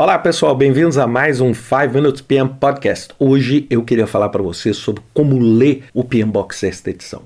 Olá pessoal, bem-vindos a mais um 5 Minutes PM Podcast. Hoje eu queria falar para vocês sobre como ler o PM Box esta edição.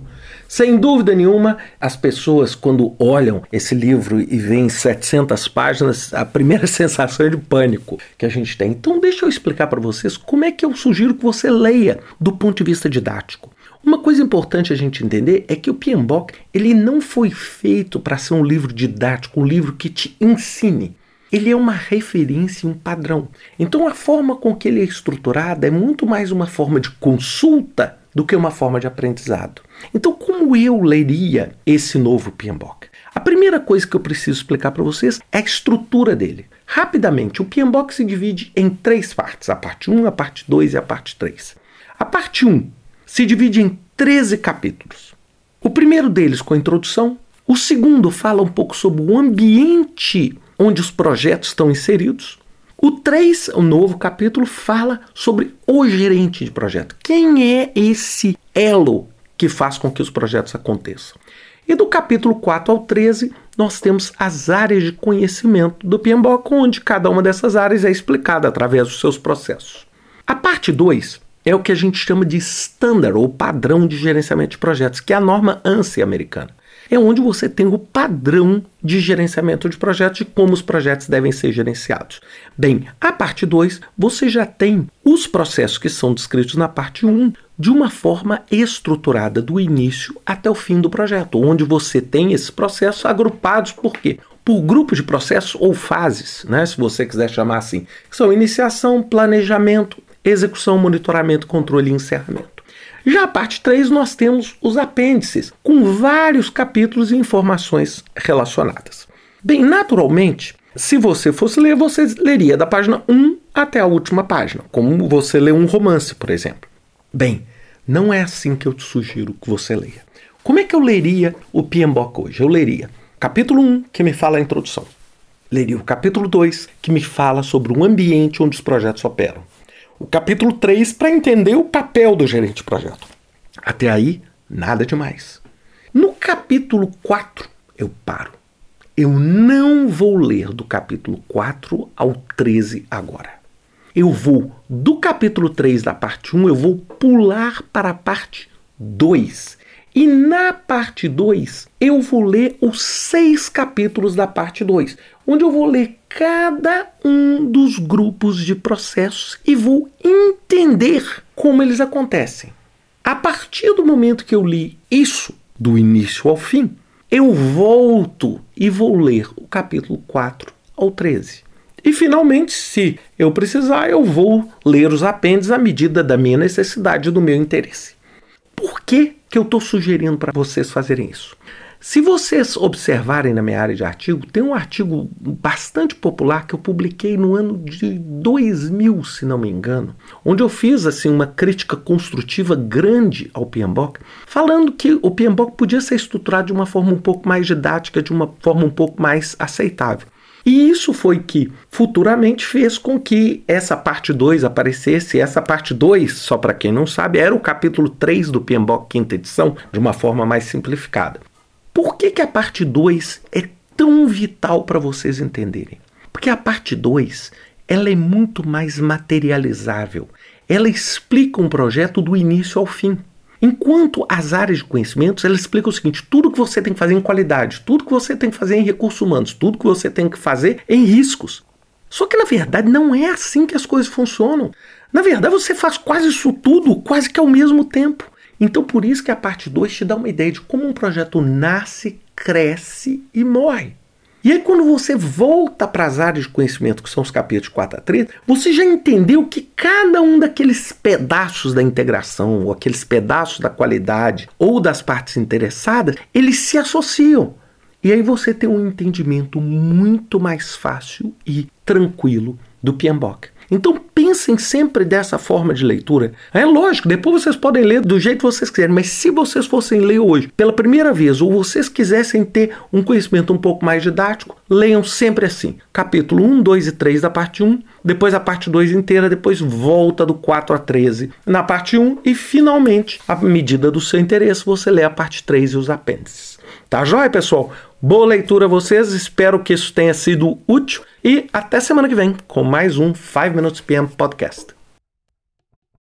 Sem dúvida nenhuma, as pessoas quando olham esse livro e veem 700 páginas, a primeira sensação é de pânico que a gente tem. Então deixa eu explicar para vocês como é que eu sugiro que você leia do ponto de vista didático. Uma coisa importante a gente entender é que o PMBOK ele não foi feito para ser um livro didático, um livro que te ensine ele é uma referência, um padrão. Então a forma com que ele é estruturado é muito mais uma forma de consulta do que uma forma de aprendizado. Então como eu leria esse novo PMBOK? A primeira coisa que eu preciso explicar para vocês é a estrutura dele. Rapidamente, o PMBOK se divide em três partes: a parte 1, a parte 2 e a parte 3. A parte 1 se divide em 13 capítulos. O primeiro deles com a introdução, o segundo fala um pouco sobre o ambiente onde os projetos estão inseridos. O 3, o novo capítulo, fala sobre o gerente de projeto. Quem é esse elo que faz com que os projetos aconteçam? E do capítulo 4 ao 13, nós temos as áreas de conhecimento do PMBOK, onde cada uma dessas áreas é explicada através dos seus processos. A parte 2 é o que a gente chama de standard ou padrão de gerenciamento de projetos, que é a norma ANSI americana é onde você tem o padrão de gerenciamento de projetos e como os projetos devem ser gerenciados. Bem, a parte 2, você já tem os processos que são descritos na parte 1 um, de uma forma estruturada do início até o fim do projeto, onde você tem esses processos agrupados por quê? Por grupos de processos ou fases, né, se você quiser chamar assim, que são iniciação, planejamento, execução, monitoramento, controle e encerramento. Já a parte 3, nós temos os apêndices, com vários capítulos e informações relacionadas. Bem, naturalmente, se você fosse ler, você leria da página 1 até a última página, como você lê um romance, por exemplo. Bem, não é assim que eu te sugiro que você leia. Como é que eu leria o PMBOK hoje? Eu leria capítulo 1, que me fala a introdução. Leria o capítulo 2, que me fala sobre o ambiente onde os projetos operam capítulo 3 para entender o papel do gerente de projeto. Até aí, nada demais. No capítulo 4, eu paro. Eu não vou ler do capítulo 4 ao 13 agora. Eu vou do capítulo 3 da parte 1, eu vou pular para a parte 2. E na parte 2, eu vou ler os seis capítulos da parte 2, onde eu vou ler cada um dos grupos de processos e vou entender como eles acontecem. A partir do momento que eu li isso, do início ao fim, eu volto e vou ler o capítulo 4 ao 13. E finalmente, se eu precisar, eu vou ler os apêndices à medida da minha necessidade e do meu interesse. Por que, que eu estou sugerindo para vocês fazerem isso? Se vocês observarem na minha área de artigo, tem um artigo bastante popular que eu publiquei no ano de 2000, se não me engano, onde eu fiz assim uma crítica construtiva grande ao PMBOK, falando que o PMBOK podia ser estruturado de uma forma um pouco mais didática, de uma forma um pouco mais aceitável. E isso foi que futuramente fez com que essa parte 2 aparecesse. Essa parte 2, só para quem não sabe, era o capítulo 3 do PMBOK quinta edição, de uma forma mais simplificada. Por que, que a parte 2 é tão vital para vocês entenderem? Porque a parte 2 ela é muito mais materializável. Ela explica um projeto do início ao fim. Enquanto as áreas de conhecimentos, ela explica o seguinte: tudo que você tem que fazer em qualidade, tudo que você tem que fazer em recursos humanos, tudo que você tem que fazer em riscos. Só que na verdade não é assim que as coisas funcionam. Na verdade, você faz quase isso tudo quase que ao mesmo tempo. Então, por isso que a parte 2 te dá uma ideia de como um projeto nasce, cresce e morre. E aí, quando você volta para as áreas de conhecimento, que são os capítulos 4 a 3, você já entendeu que cada um daqueles pedaços da integração, ou aqueles pedaços da qualidade, ou das partes interessadas, eles se associam. E aí você tem um entendimento muito mais fácil e tranquilo do PMBOK. Então pensem sempre dessa forma de leitura. É lógico, depois vocês podem ler do jeito que vocês quiserem, mas se vocês fossem ler hoje pela primeira vez ou vocês quisessem ter um conhecimento um pouco mais didático, leiam sempre assim: capítulo 1, 2 e 3 da parte 1, depois a parte 2 inteira, depois volta do 4 a 13 na parte 1 e finalmente, à medida do seu interesse, você lê a parte 3 e os apêndices. Tá joia, pessoal? Boa leitura a vocês, espero que isso tenha sido útil e até semana que vem com mais um 5 Minutes PM Podcast.